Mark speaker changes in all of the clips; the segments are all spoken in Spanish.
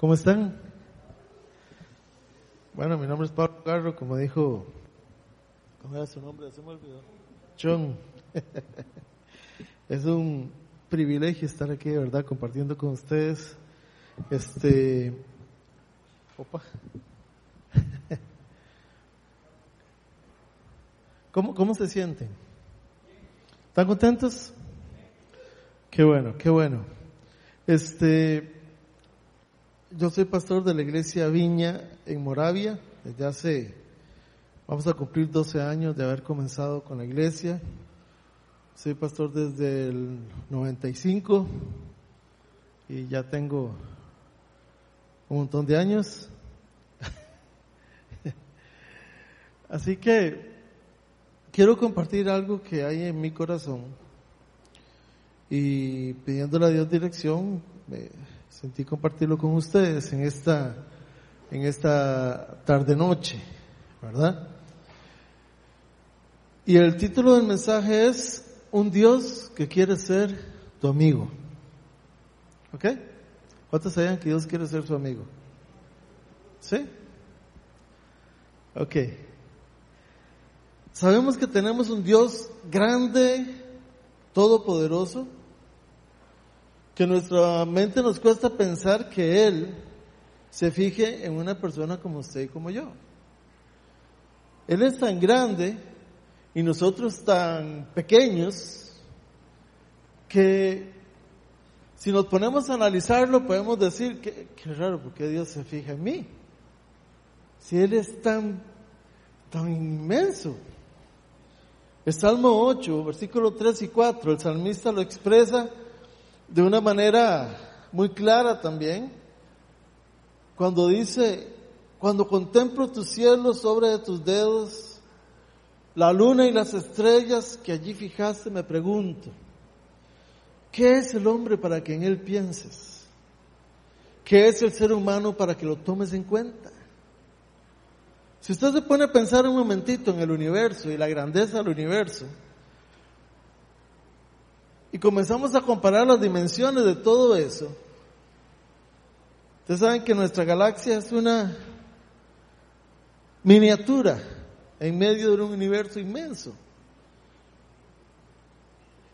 Speaker 1: ¿Cómo están? Bueno, mi nombre es Pablo Carro, como dijo, ¿cómo era su nombre? Se me olvidó. John. es un privilegio estar aquí, de verdad, compartiendo con ustedes. Este, opa. ¿Cómo, ¿Cómo se sienten? ¿Están contentos? Qué bueno, qué bueno. Este, yo soy pastor de la iglesia Viña en Moravia, desde hace, vamos a cumplir 12 años de haber comenzado con la iglesia. Soy pastor desde el 95 y ya tengo un montón de años. Así que quiero compartir algo que hay en mi corazón y pidiéndole a Dios dirección, me sentí compartirlo con ustedes en esta, en esta tarde noche, ¿verdad? Y el título del mensaje es Un Dios que quiere ser tu amigo. ¿Ok? ¿Cuántos saben que Dios quiere ser su amigo? ¿Sí? Ok. Sabemos que tenemos un Dios grande, todopoderoso, que nuestra mente nos cuesta pensar que Él se fije en una persona como usted y como yo. Él es tan grande y nosotros tan pequeños que si nos ponemos a analizarlo podemos decir que, qué raro, porque Dios se fija en mí? Si Él es tan, tan inmenso. El Salmo 8, versículo 3 y 4, el salmista lo expresa de una manera muy clara también, cuando dice, cuando contemplo tus cielos sobre tus dedos, la luna y las estrellas que allí fijaste, me pregunto, ¿qué es el hombre para que en él pienses? ¿Qué es el ser humano para que lo tomes en cuenta? Si usted se pone a pensar un momentito en el universo y la grandeza del universo, y comenzamos a comparar las dimensiones de todo eso, ustedes saben que nuestra galaxia es una miniatura en medio de un universo inmenso.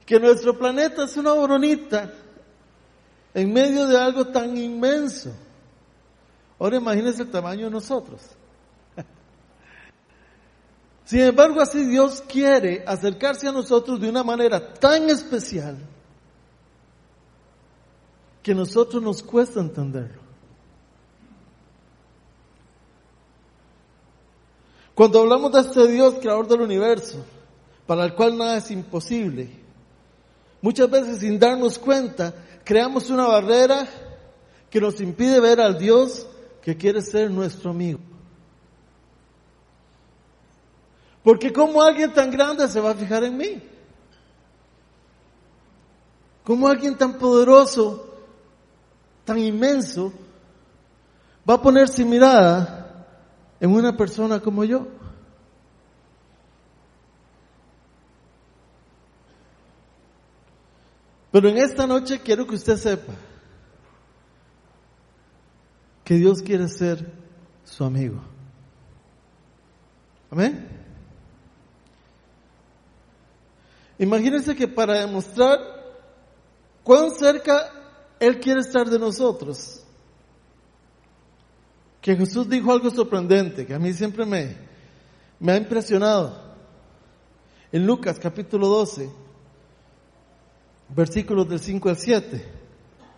Speaker 1: Que nuestro planeta es una boronita en medio de algo tan inmenso. Ahora imagínense el tamaño de nosotros. Sin embargo, así Dios quiere acercarse a nosotros de una manera tan especial que a nosotros nos cuesta entenderlo. Cuando hablamos de este Dios, creador del universo, para el cual nada es imposible, muchas veces sin darnos cuenta, creamos una barrera que nos impide ver al Dios que quiere ser nuestro amigo. Porque como alguien tan grande se va a fijar en mí? Como alguien tan poderoso, tan inmenso, va a ponerse mirada en una persona como yo? Pero en esta noche quiero que usted sepa que Dios quiere ser su amigo. Amén. Imagínense que para demostrar cuán cerca Él quiere estar de nosotros, que Jesús dijo algo sorprendente, que a mí siempre me, me ha impresionado. En Lucas capítulo 12, versículos del 5 al 7,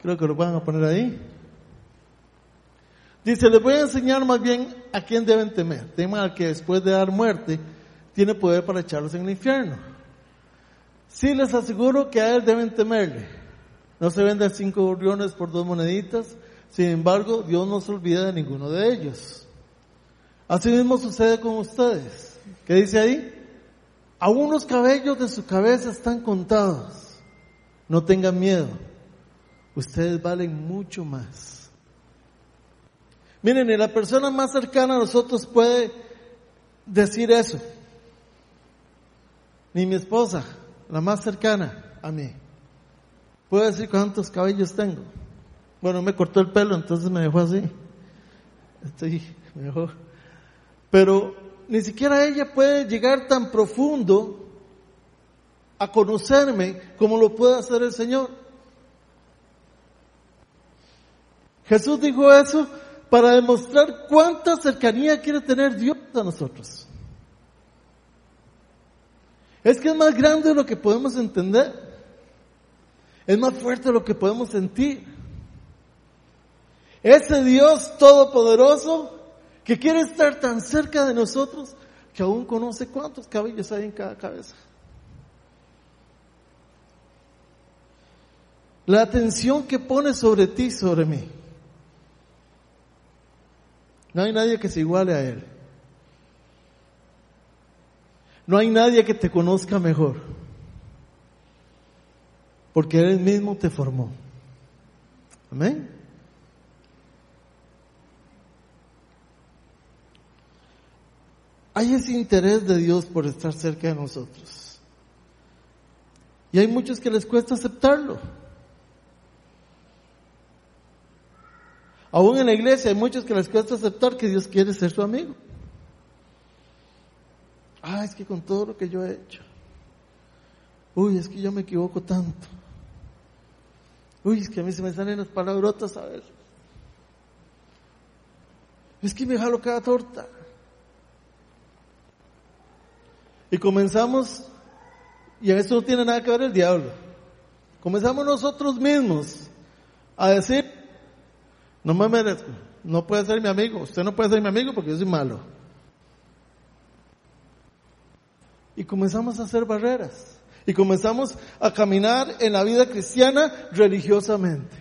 Speaker 1: creo que lo van a poner ahí. Dice, les voy a enseñar más bien a quién deben temer. Teman al que después de dar muerte tiene poder para echarlos en el infierno. Sí les aseguro que a él deben temerle. No se venden cinco gorriones por dos moneditas. Sin embargo, Dios no se olvida de ninguno de ellos. Así mismo sucede con ustedes. ¿Qué dice ahí? Aún los cabellos de su cabeza están contados. No tengan miedo. Ustedes valen mucho más. Miren, ni la persona más cercana a nosotros puede decir eso. Ni mi esposa, la más cercana a mí. Puedo decir cuántos cabellos tengo. Bueno, me cortó el pelo, entonces me dejó así. Estoy mejor. Pero ni siquiera ella puede llegar tan profundo a conocerme como lo puede hacer el Señor. Jesús dijo eso para demostrar cuánta cercanía quiere tener Dios a nosotros. Es que es más grande de lo que podemos entender. Es más fuerte lo que podemos sentir. Ese Dios todopoderoso que quiere estar tan cerca de nosotros que aún conoce cuántos cabellos hay en cada cabeza. La atención que pone sobre ti, sobre mí. No hay nadie que se iguale a Él. No hay nadie que te conozca mejor. Porque Él mismo te formó. Amén. Hay ese interés de Dios por estar cerca de nosotros. Y hay muchos que les cuesta aceptarlo. Aún en la iglesia hay muchos que les cuesta aceptar que Dios quiere ser su amigo. Ah, es que con todo lo que yo he hecho. Uy, es que yo me equivoco tanto. Uy, es que a mí se me salen las palabrotas a ver. Es que me jalo cada torta. Y comenzamos, y a eso no tiene nada que ver el diablo. Comenzamos nosotros mismos a decir, no me merezco. No puede ser mi amigo. Usted no puede ser mi amigo porque yo soy malo. Y comenzamos a hacer barreras. Y comenzamos a caminar en la vida cristiana religiosamente.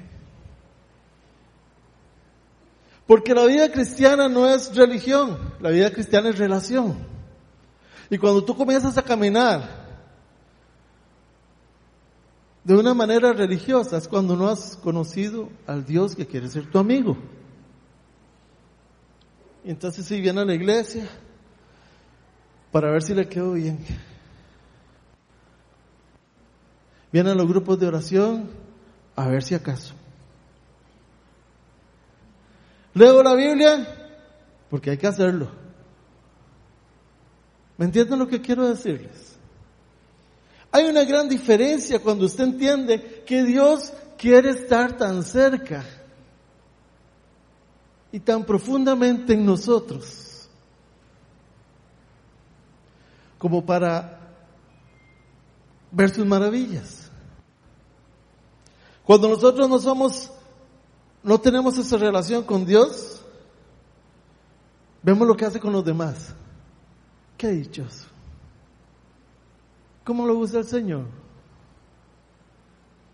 Speaker 1: Porque la vida cristiana no es religión, la vida cristiana es relación. Y cuando tú comienzas a caminar de una manera religiosa es cuando no has conocido al Dios que quiere ser tu amigo. Y entonces si viene a la iglesia para ver si le quedó bien. Viene a los grupos de oración a ver si acaso. Leo la Biblia porque hay que hacerlo. ¿Me entienden lo que quiero decirles? Hay una gran diferencia cuando usted entiende que Dios quiere estar tan cerca y tan profundamente en nosotros como para ver sus maravillas. Cuando nosotros no somos, no tenemos esa relación con Dios, vemos lo que hace con los demás. Qué dichoso. ¿Cómo lo usa el Señor?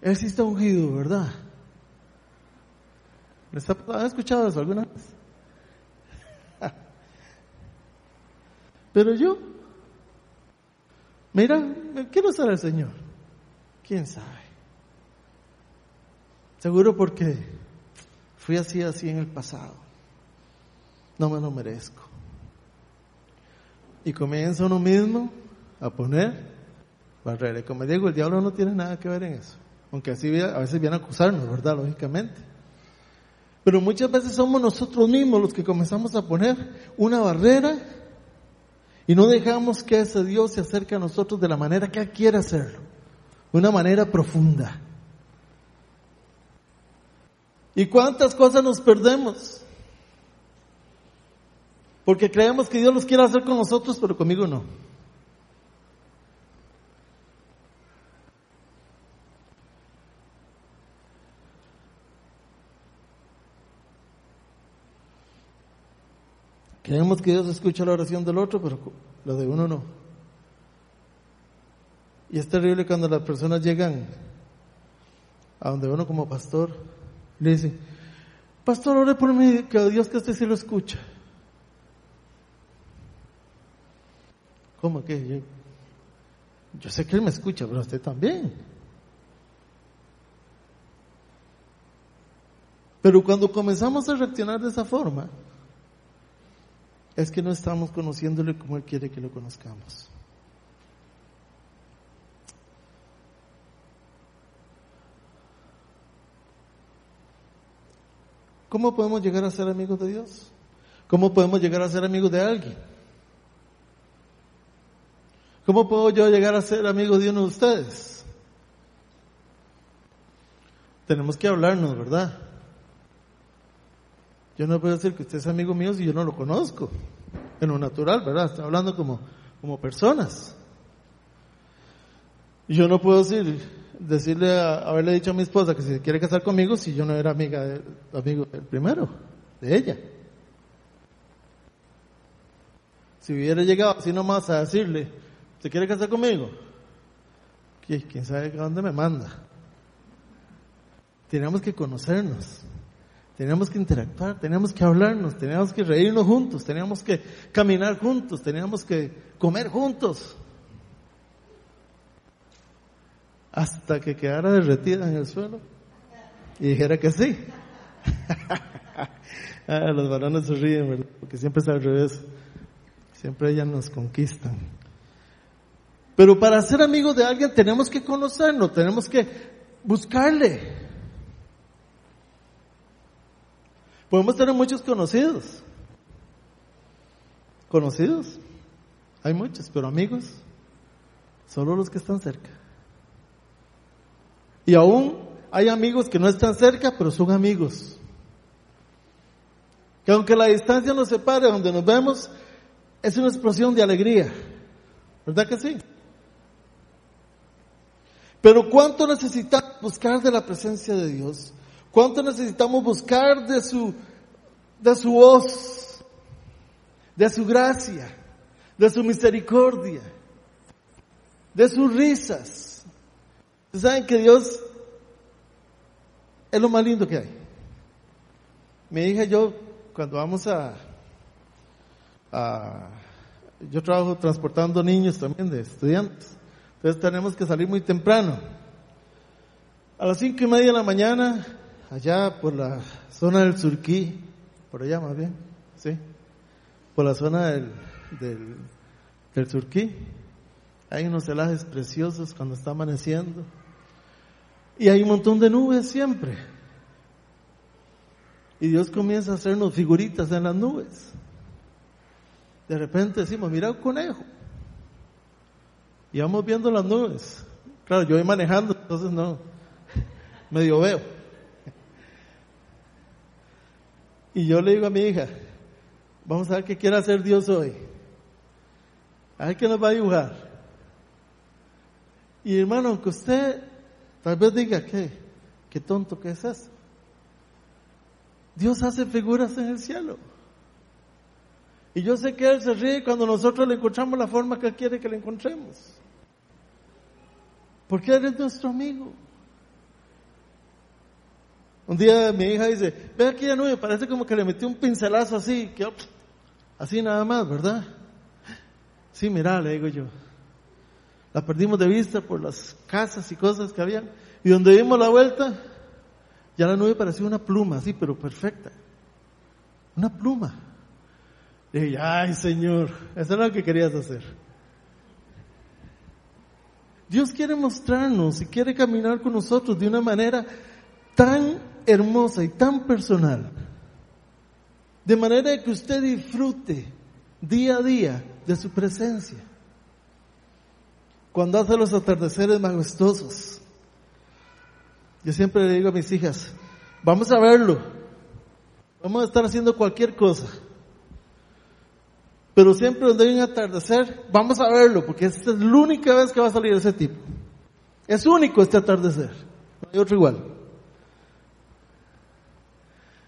Speaker 1: Él sí está ungido, ¿verdad? ¿Han escuchado eso alguna vez? Pero yo, mira, quiero ser el Señor. ¿Quién sabe? Seguro porque fui así, así en el pasado. No me lo merezco. Y comienza uno mismo a poner barrera. Y como digo, el diablo no tiene nada que ver en eso. Aunque así a veces viene a acusarnos, ¿verdad? Lógicamente. Pero muchas veces somos nosotros mismos los que comenzamos a poner una barrera y no dejamos que ese Dios se acerque a nosotros de la manera que Él quiere hacerlo. Una manera profunda. ¿Y cuántas cosas nos perdemos? Porque creemos que Dios los quiere hacer con nosotros, pero conmigo no. Creemos que Dios escucha la oración del otro, pero la de uno no. Y es terrible cuando las personas llegan a donde uno como pastor le dice, pastor, ore por mí, que Dios que usted sí lo escucha. ¿Cómo que? Yo, yo sé que Él me escucha, pero usted también. Pero cuando comenzamos a reaccionar de esa forma, es que no estamos conociéndole como Él quiere que lo conozcamos. ¿Cómo podemos llegar a ser amigos de Dios? ¿Cómo podemos llegar a ser amigos de alguien? ¿Cómo puedo yo llegar a ser amigo de uno de ustedes? Tenemos que hablarnos, ¿verdad? Yo no puedo decir que usted es amigo mío si yo no lo conozco. En lo natural, ¿verdad? Estoy hablando como, como personas. Yo no puedo decir, decirle, a, haberle dicho a mi esposa que si quiere casar conmigo si yo no era amiga de, amigo del primero, de ella. Si hubiera llegado así nomás a decirle, ¿se quiere casar conmigo? ¿Quién sabe a dónde me manda? Tenemos que conocernos, tenemos que interactuar, tenemos que hablarnos, tenemos que reírnos juntos, tenemos que caminar juntos, tenemos que comer juntos. hasta que quedara derretida en el suelo y dijera que sí. ah, los varones se ríen, ¿verdad? Porque siempre es al revés. Siempre ellas nos conquistan. Pero para ser amigos de alguien tenemos que conocernos, tenemos que buscarle. Podemos tener muchos conocidos. Conocidos. Hay muchos, pero amigos, solo los que están cerca. Y aún hay amigos que no están cerca, pero son amigos. Que aunque la distancia nos separe donde nos vemos, es una explosión de alegría. ¿Verdad que sí? Pero ¿cuánto necesitamos buscar de la presencia de Dios? ¿Cuánto necesitamos buscar de su, de su voz, de su gracia, de su misericordia, de sus risas? saben que Dios es lo más lindo que hay. Mi hija y yo, cuando vamos a, a, yo trabajo transportando niños también de estudiantes, entonces tenemos que salir muy temprano. A las cinco y media de la mañana, allá por la zona del Surquí, por allá más bien, sí, por la zona del, del, Surquí, hay unos celajes preciosos cuando está amaneciendo y hay un montón de nubes siempre. Y Dios comienza a hacernos figuritas en las nubes. De repente decimos, mira un conejo. Y vamos viendo las nubes. Claro, yo voy manejando, entonces no, medio veo. Y yo le digo a mi hija, vamos a ver qué quiere hacer Dios hoy. A ver qué nos va a dibujar. Y hermano, aunque usted Tal vez diga, ¿qué? ¿Qué tonto que es eso? Dios hace figuras en el cielo. Y yo sé que Él se ríe cuando nosotros le encontramos la forma que Él quiere que le encontremos. Porque Él es nuestro amigo. Un día mi hija dice, ve aquí ya nube, parece como que le metió un pincelazo así, que así nada más, ¿verdad? Sí, mira, le digo yo. La perdimos de vista por las casas y cosas que había. Y donde dimos la vuelta, ya la nube parecía una pluma, así, pero perfecta. Una pluma. Y dije, ay Señor, eso era lo que querías hacer. Dios quiere mostrarnos y quiere caminar con nosotros de una manera tan hermosa y tan personal. De manera que usted disfrute día a día de su presencia cuando hace los atardeceres majestuosos. Yo siempre le digo a mis hijas, vamos a verlo, vamos a estar haciendo cualquier cosa. Pero siempre donde hay un atardecer, vamos a verlo, porque esta es la única vez que va a salir ese tipo. Es único este atardecer, no hay otro igual.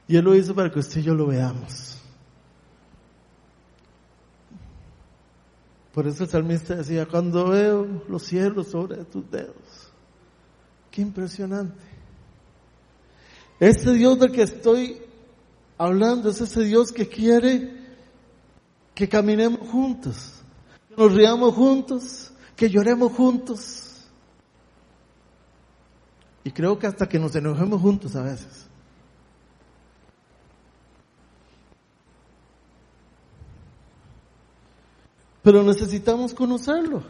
Speaker 1: Y Él lo hizo para que usted y yo lo veamos. Por eso el salmista decía, cuando veo los cielos sobre tus dedos, qué impresionante. Este Dios del que estoy hablando es ese Dios que quiere que caminemos juntos, que nos riamos juntos, que lloremos juntos. Y creo que hasta que nos enojemos juntos a veces. Pero necesitamos conocerlo.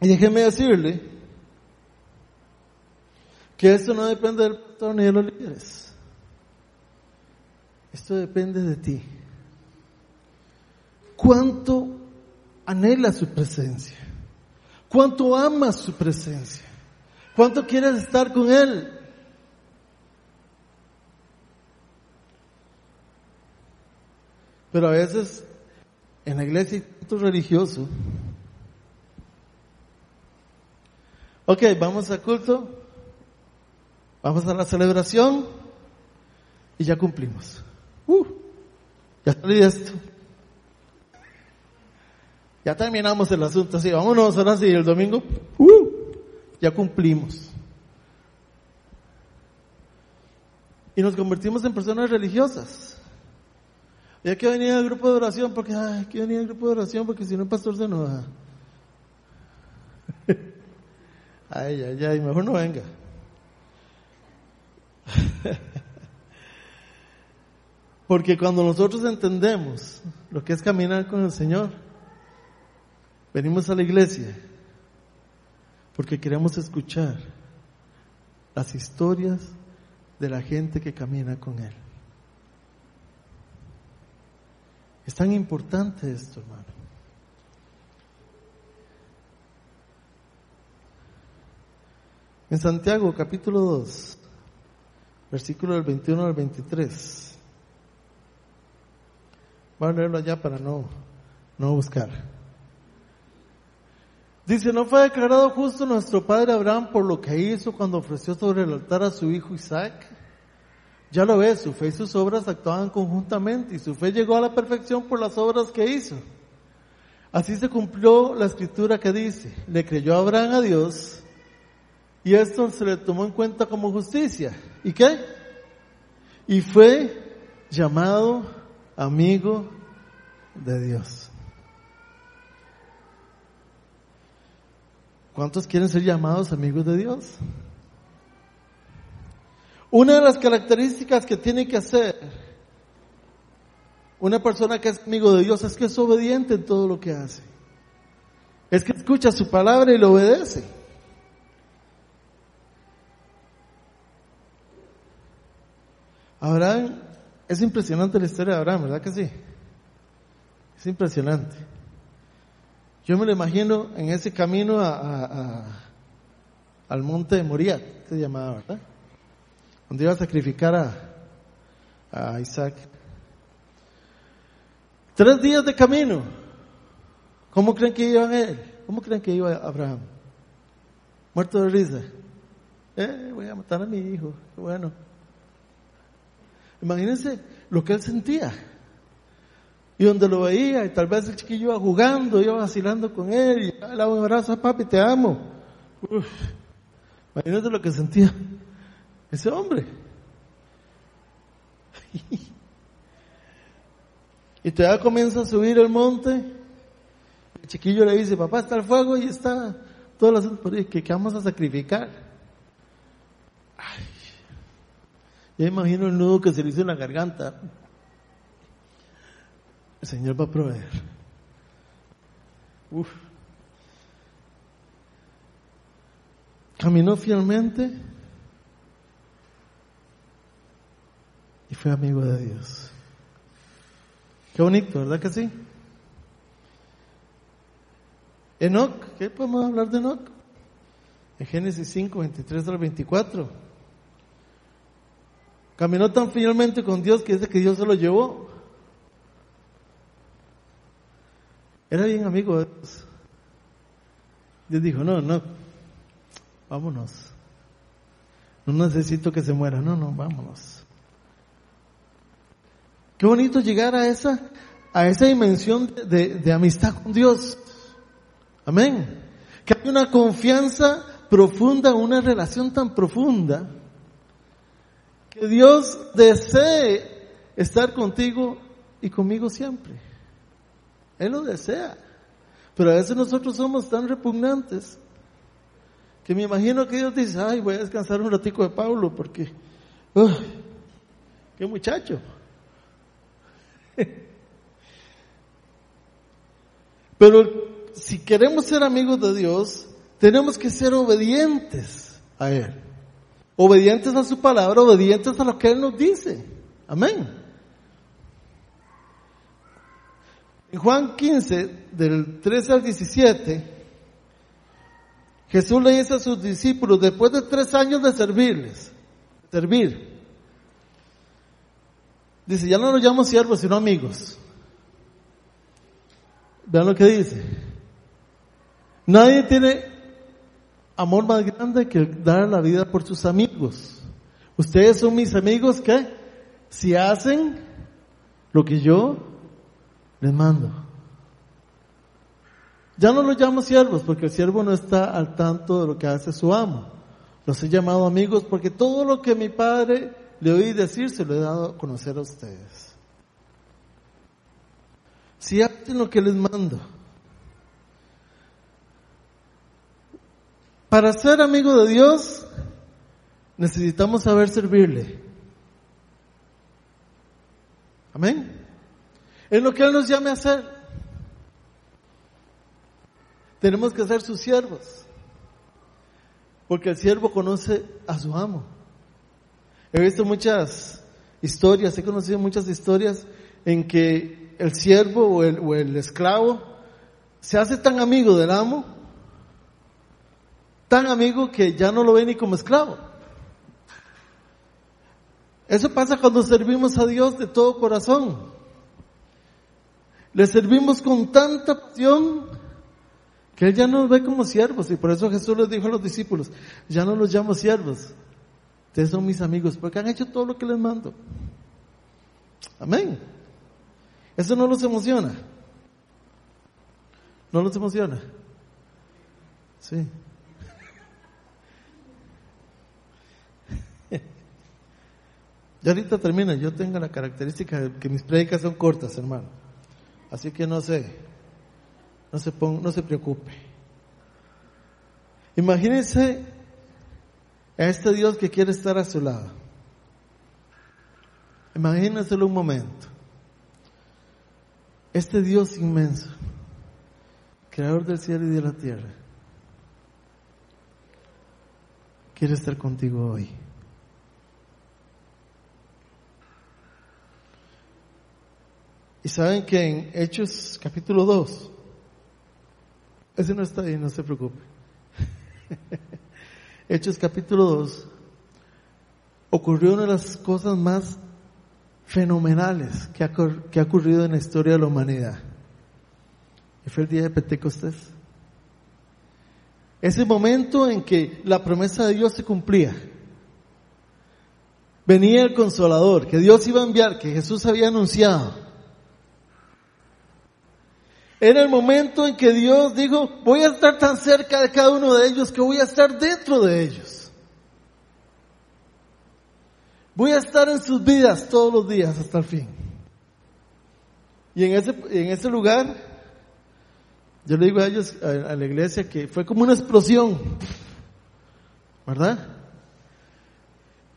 Speaker 1: Y déjeme decirle que esto no depende del pastor ni de los líderes. Esto depende de ti. ¿Cuánto anhela su presencia? ¿Cuánto amas su presencia? ¿Cuánto quieres estar con Él? Pero a veces en la iglesia hay religioso. Ok, vamos al culto, vamos a la celebración y ya cumplimos. Uh, ya salí esto. Ya terminamos el asunto, así, vámonos ahora sí, el domingo, uh, ya cumplimos. Y nos convertimos en personas religiosas. Y hay que venir al grupo de oración porque, ay, hay que venir al grupo de oración porque si no el pastor se enoja. ay, ay, ay, mejor no venga. porque cuando nosotros entendemos lo que es caminar con el Señor, venimos a la iglesia porque queremos escuchar las historias de la gente que camina con Él. Es tan importante esto, hermano. En Santiago capítulo 2, versículo del 21 al 23. Voy a leerlo allá para no, no buscar. Dice, ¿no fue declarado justo nuestro padre Abraham por lo que hizo cuando ofreció sobre el altar a su hijo Isaac? Ya lo ves, su fe y sus obras actuaban conjuntamente y su fe llegó a la perfección por las obras que hizo. Así se cumplió la escritura que dice, le creyó Abraham a Dios y esto se le tomó en cuenta como justicia. ¿Y qué? Y fue llamado amigo de Dios. ¿Cuántos quieren ser llamados amigos de Dios? Una de las características que tiene que hacer una persona que es amigo de Dios es que es obediente en todo lo que hace. Es que escucha su palabra y lo obedece. Abraham, es impresionante la historia de Abraham, ¿verdad que sí? Es impresionante. Yo me lo imagino en ese camino al monte de Moriah, se llamaba, ¿verdad? Donde iba a sacrificar a, Isaac. Tres días de camino. ¿Cómo creen que iba él? ¿Cómo creen que iba Abraham? Muerto de risa. Eh, voy a matar a mi hijo. Bueno. Imagínense lo que él sentía. Y donde lo veía, y tal vez el chiquillo iba jugando, iba vacilando con él, y le daba un abrazo, papi, te amo. Imagínense lo que sentía ese hombre. y todavía comienza a subir el monte. El chiquillo le dice, papá, está el fuego y está todas las que, que vamos a sacrificar. Ay, ya imagino el nudo que se le hizo en la garganta. El Señor va a proveer. Uf. Caminó fielmente y fue amigo de Dios. Qué bonito, ¿verdad que sí? Enoch, ¿qué podemos hablar de Enoch? En Génesis 5, 23 al 24. Caminó tan fielmente con Dios que dice que Dios se lo llevó. Era bien amigo de Dios. Dios dijo, no, no, vámonos. No necesito que se muera, no, no, vámonos. Qué bonito llegar a esa, a esa dimensión de, de amistad con Dios. Amén. Que hay una confianza profunda, una relación tan profunda, que Dios desee estar contigo y conmigo siempre. Él lo desea. Pero a veces nosotros somos tan repugnantes que me imagino que Dios dice, ay, voy a descansar un ratico de Pablo porque, qué muchacho. Pero si queremos ser amigos de Dios, tenemos que ser obedientes a Él. obedientes a su palabra, obedientes a lo que Él nos dice. Amén. En Juan 15, del 13 al 17, Jesús le dice a sus discípulos, después de tres años de servirles, servir, dice, ya no los llamo siervos, sino amigos. Vean lo que dice. Nadie tiene amor más grande que dar la vida por sus amigos. Ustedes son mis amigos que si hacen lo que yo les mando. Ya no los llamo siervos porque el siervo no está al tanto de lo que hace su amo. Los he llamado amigos porque todo lo que mi padre le oí decir se lo he dado a conocer a ustedes. Si hacen lo que les mando. Para ser amigo de Dios necesitamos saber servirle. Amén. Es lo que Él nos llame a hacer. Tenemos que ser sus siervos. Porque el siervo conoce a su amo. He visto muchas historias, he conocido muchas historias en que el siervo o el, esclavo se hace tan amigo del amo, tan amigo que ya no lo ve ni como esclavo. Eso pasa cuando servimos a Dios de todo corazón. Le servimos con tanta pasión que Él ya nos ve como siervos. Y por eso Jesús les dijo a los discípulos, ya no los llamo siervos. Ustedes son mis amigos porque han hecho todo lo que les mando. Amén. Eso no los emociona. ¿No los emociona? Sí. Ya ahorita termina, yo tengo la característica de que mis predicas son cortas, hermano. Así que no sé, no se, no se preocupe. Imagínense a este Dios que quiere estar a su lado. Imagínenselo un momento. Este Dios inmenso, creador del cielo y de la tierra, quiere estar contigo hoy. Y saben que en Hechos capítulo 2, ese no está ahí, no se preocupe. Hechos capítulo 2, ocurrió una de las cosas más fenomenales que ha, que ha ocurrido en la historia de la humanidad. Y fue el día de Pentecostés. Ese momento en que la promesa de Dios se cumplía. Venía el consolador, que Dios iba a enviar, que Jesús había anunciado. Era el momento en que Dios dijo, voy a estar tan cerca de cada uno de ellos que voy a estar dentro de ellos. Voy a estar en sus vidas todos los días hasta el fin. Y en ese, en ese lugar, yo le digo a ellos, a, la iglesia, que fue como una explosión. ¿Verdad?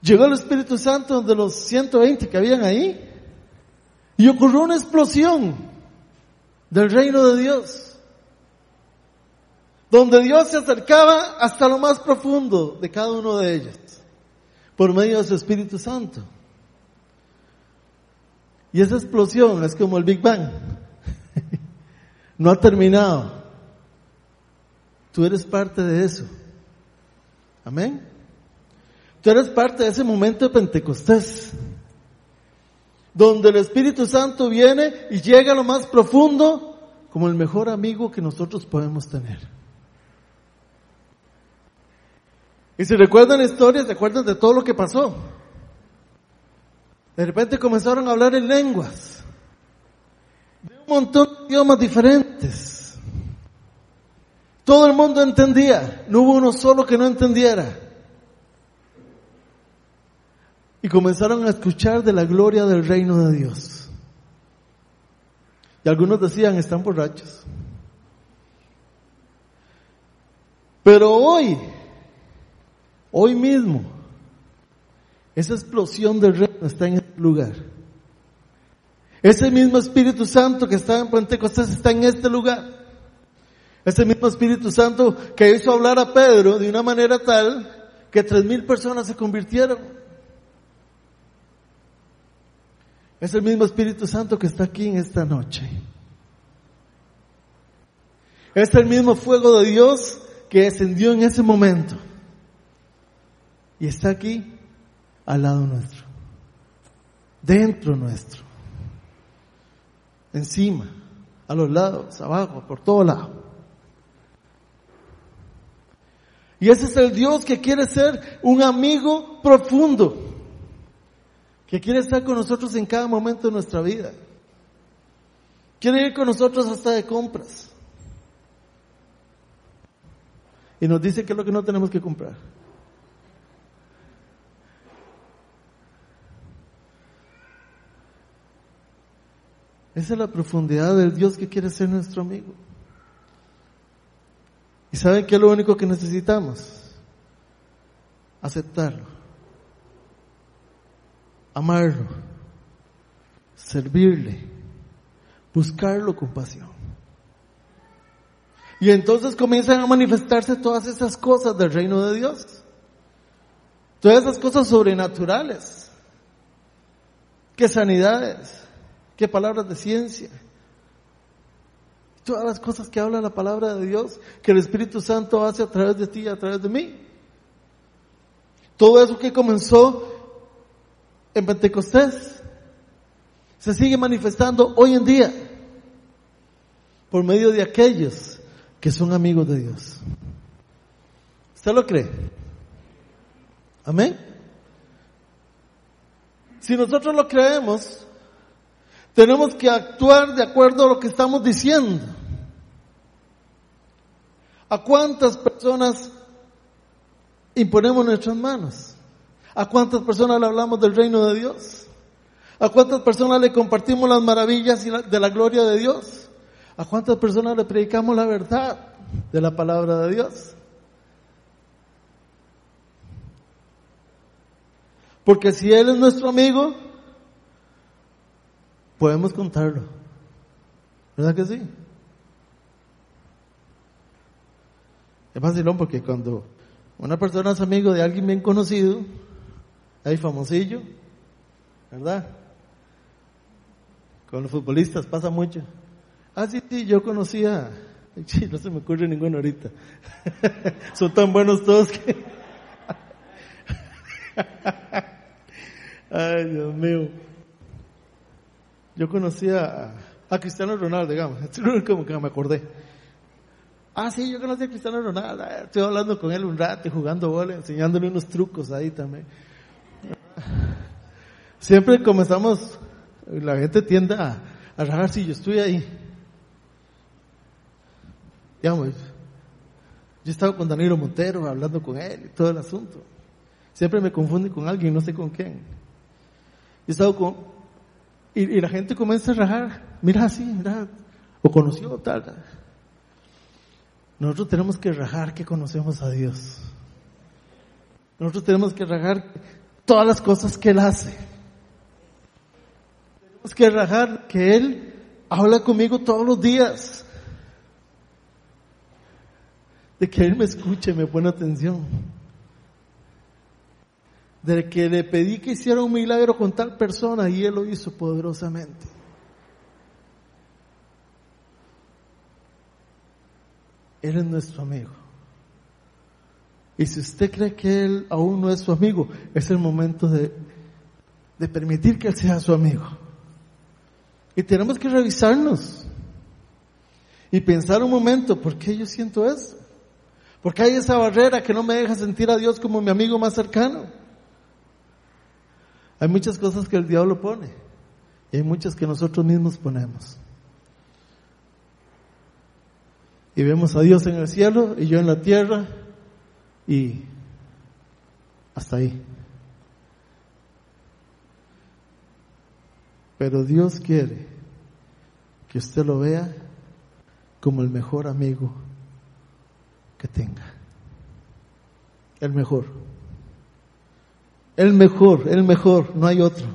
Speaker 1: Llegó el Espíritu Santo de los 120 que habían ahí y ocurrió una explosión del reino de Dios, donde Dios se acercaba hasta lo más profundo de cada uno de ellos, por medio de su Espíritu Santo. Y esa explosión es como el Big Bang. no ha terminado. Tú eres parte de eso. Amén. Tú eres parte de ese momento de Pentecostés donde el Espíritu Santo viene y llega a lo más profundo como el mejor amigo que nosotros podemos tener. Y si recuerdan la historia, acuerdan de todo lo que pasó. De repente comenzaron a hablar en lenguas, de un montón de idiomas diferentes. Todo el mundo entendía, no hubo uno solo que no entendiera. y comenzaron a escuchar de la gloria del reino de Dios. Y algunos decían, están borrachos. Pero hoy, hoy mismo, esa explosión del reino está en este lugar. Ese mismo Espíritu Santo que estaba en Pentecostés está en este lugar. Ese mismo Espíritu Santo que hizo hablar a Pedro de una manera tal que tres mil personas se convirtieron. Es el mismo Espíritu Santo que está aquí en esta noche. Es el mismo fuego de Dios que descendió en ese momento. Y está aquí al lado nuestro. Dentro nuestro. Encima, a los lados, abajo, por todo lado. Y ese es el Dios que quiere ser un amigo profundo, que quiere estar con nosotros en cada momento de nuestra vida. Quiere ir con nosotros hasta de compras. Y nos dice que es lo que no tenemos que comprar. Esa es la profundidad del Dios que quiere ser nuestro amigo. ¿Y saben qué es lo único que necesitamos? Aceptarlo, amarlo, servirle, buscarlo con pasión. Y entonces comienzan a manifestarse todas esas cosas del reino de Dios. Todas esas cosas sobrenaturales. Que sanidades, que palabras de ciencia, Todas las cosas que habla la palabra de Dios, que el Espíritu Santo hace a través de ti y a través de mí. Todo eso que comenzó en Pentecostés se sigue manifestando hoy en día por medio de aquellos que son amigos de Dios. ¿Usted lo cree? Amén. Si nosotros lo creemos, tenemos que actuar de acuerdo a lo que estamos diciendo. ¿A cuántas personas imponemos nuestras manos? ¿A cuántas personas le hablamos del reino de Dios? ¿A cuántas personas le compartimos las maravillas de la gloria de Dios? ¿A cuántas personas le predicamos la verdad de la palabra de Dios? Porque si Él es nuestro amigo, podemos contarlo. ¿Verdad que sí? Es fácil porque cuando una persona es amigo de alguien bien conocido, hay famosillo, ¿verdad? Con los futbolistas pasa mucho. Ah, sí, sí, yo conocía, no se me ocurre ninguno ahorita. Son tan buenos todos que... Ay, Dios mío. Yo conocía a, Cristiano Ronaldo, digamos, es único que me acordé. Ah, sí, yo conocí a Cristiano Ronaldo, ah, estoy hablando con él un rato, jugando bola, enseñándole unos trucos ahí también. Siempre comenzamos, la gente tiende a, a rajar si yo estoy ahí. Digamos, yo estaba con Danilo Montero hablando con él y todo el asunto. Siempre me confunde con alguien, no sé con quién. Yo he estado con, y, la gente comienza a rajar, mira así, mira, o conoció tal. Nosotros tenemos que rajar que conocemos a Dios. Nosotros tenemos que rajar todas las cosas que Él hace. Tenemos que rajar que Él habla conmigo todos los días. De que Él me escuche, me pone atención de que le pedí que hiciera un milagro con tal persona y él lo hizo poderosamente. Él es nuestro amigo. Y si usted cree que Él aún no es su amigo, es el momento de, de permitir que Él sea su amigo. Y tenemos que revisarnos y pensar un momento, ¿por qué yo siento eso? ¿Por qué hay esa barrera que no me deja sentir a Dios como mi amigo más cercano? Hay muchas cosas que el diablo pone y hay muchas que nosotros mismos ponemos. Y vemos a Dios en el cielo y yo en la tierra y hasta ahí. Pero Dios quiere que usted lo vea como el mejor amigo que tenga. El mejor. El mejor, el mejor, no hay otro.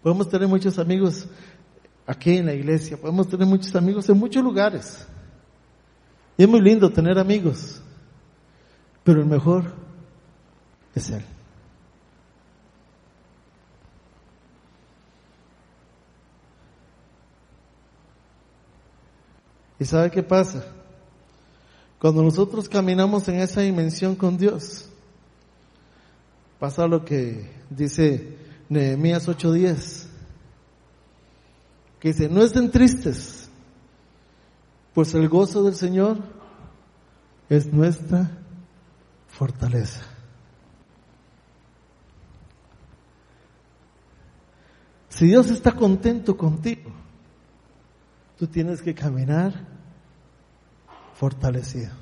Speaker 1: Podemos tener muchos amigos aquí en la iglesia, podemos tener muchos amigos en muchos lugares. Y es muy lindo tener amigos. Pero el mejor es Él. ¿Y sabe qué pasa? Cuando nosotros caminamos en esa dimensión con Dios, pasa lo que dice Nehemías 8:10, que dice, no estén tristes, pues el gozo del Señor es nuestra fortaleza. Si Dios está contento contigo, tú tienes que caminar fortalecido.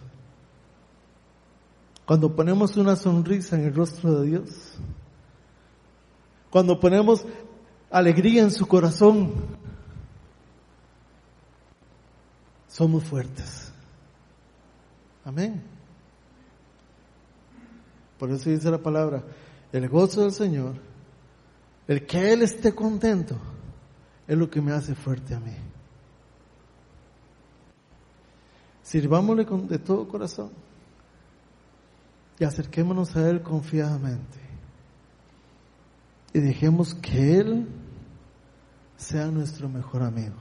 Speaker 1: Cuando ponemos una sonrisa en el rostro de Dios, cuando ponemos alegría en su corazón, somos fuertes. Amén. Por eso dice la palabra, el gozo del Señor, el que Él esté contento, es lo que me hace fuerte a mí. Sirvámosle de todo corazón y acerquémonos a Él confiadamente y dejemos que Él sea nuestro mejor amigo.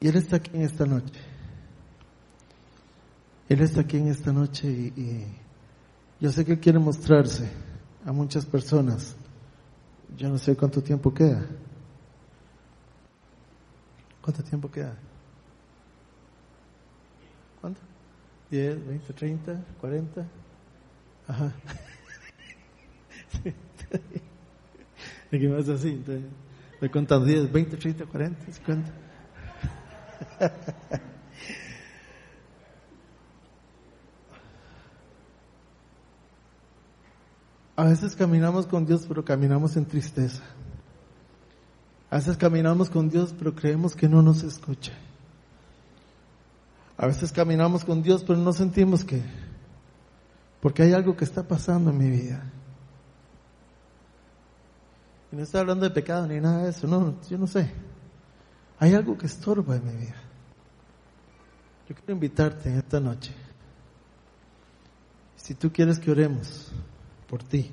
Speaker 1: Y Él está aquí en esta noche. Él está aquí en esta noche y, yo sé que Él quiere mostrarse a muchas personas. Yo no sé cuánto tiempo queda. ¿Cuánto tiempo queda? ¿Cuánto? 10, 20, 30, 40. Ajá. ¿De qué más así? Entonces, me contando 10, 20, 30, 40, 50. A veces caminamos con Dios, pero caminamos en tristeza. A veces caminamos con Dios, pero creemos que no nos escucha. A veces caminamos con Dios, pero no sentimos que, porque hay algo que está pasando en mi vida. Y no estoy hablando de pecado ni nada de eso, no, yo no sé. Hay algo que estorba en mi vida. Yo quiero invitarte en esta noche. Si tú quieres que oremos por ti,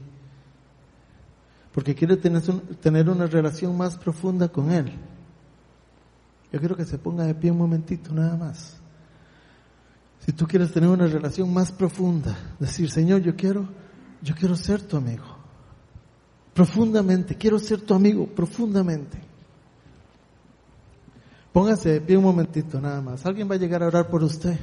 Speaker 1: porque quiere tener, tener una relación más profunda con Él. Yo quiero que se ponga de pie un momentito nada más. Si tú quieres tener una relación más profunda, decir, Señor, yo quiero, yo quiero ser tu amigo. Profundamente, quiero ser tu amigo, profundamente. Póngase de pie un momentito nada más. Alguien va a llegar a orar por usted.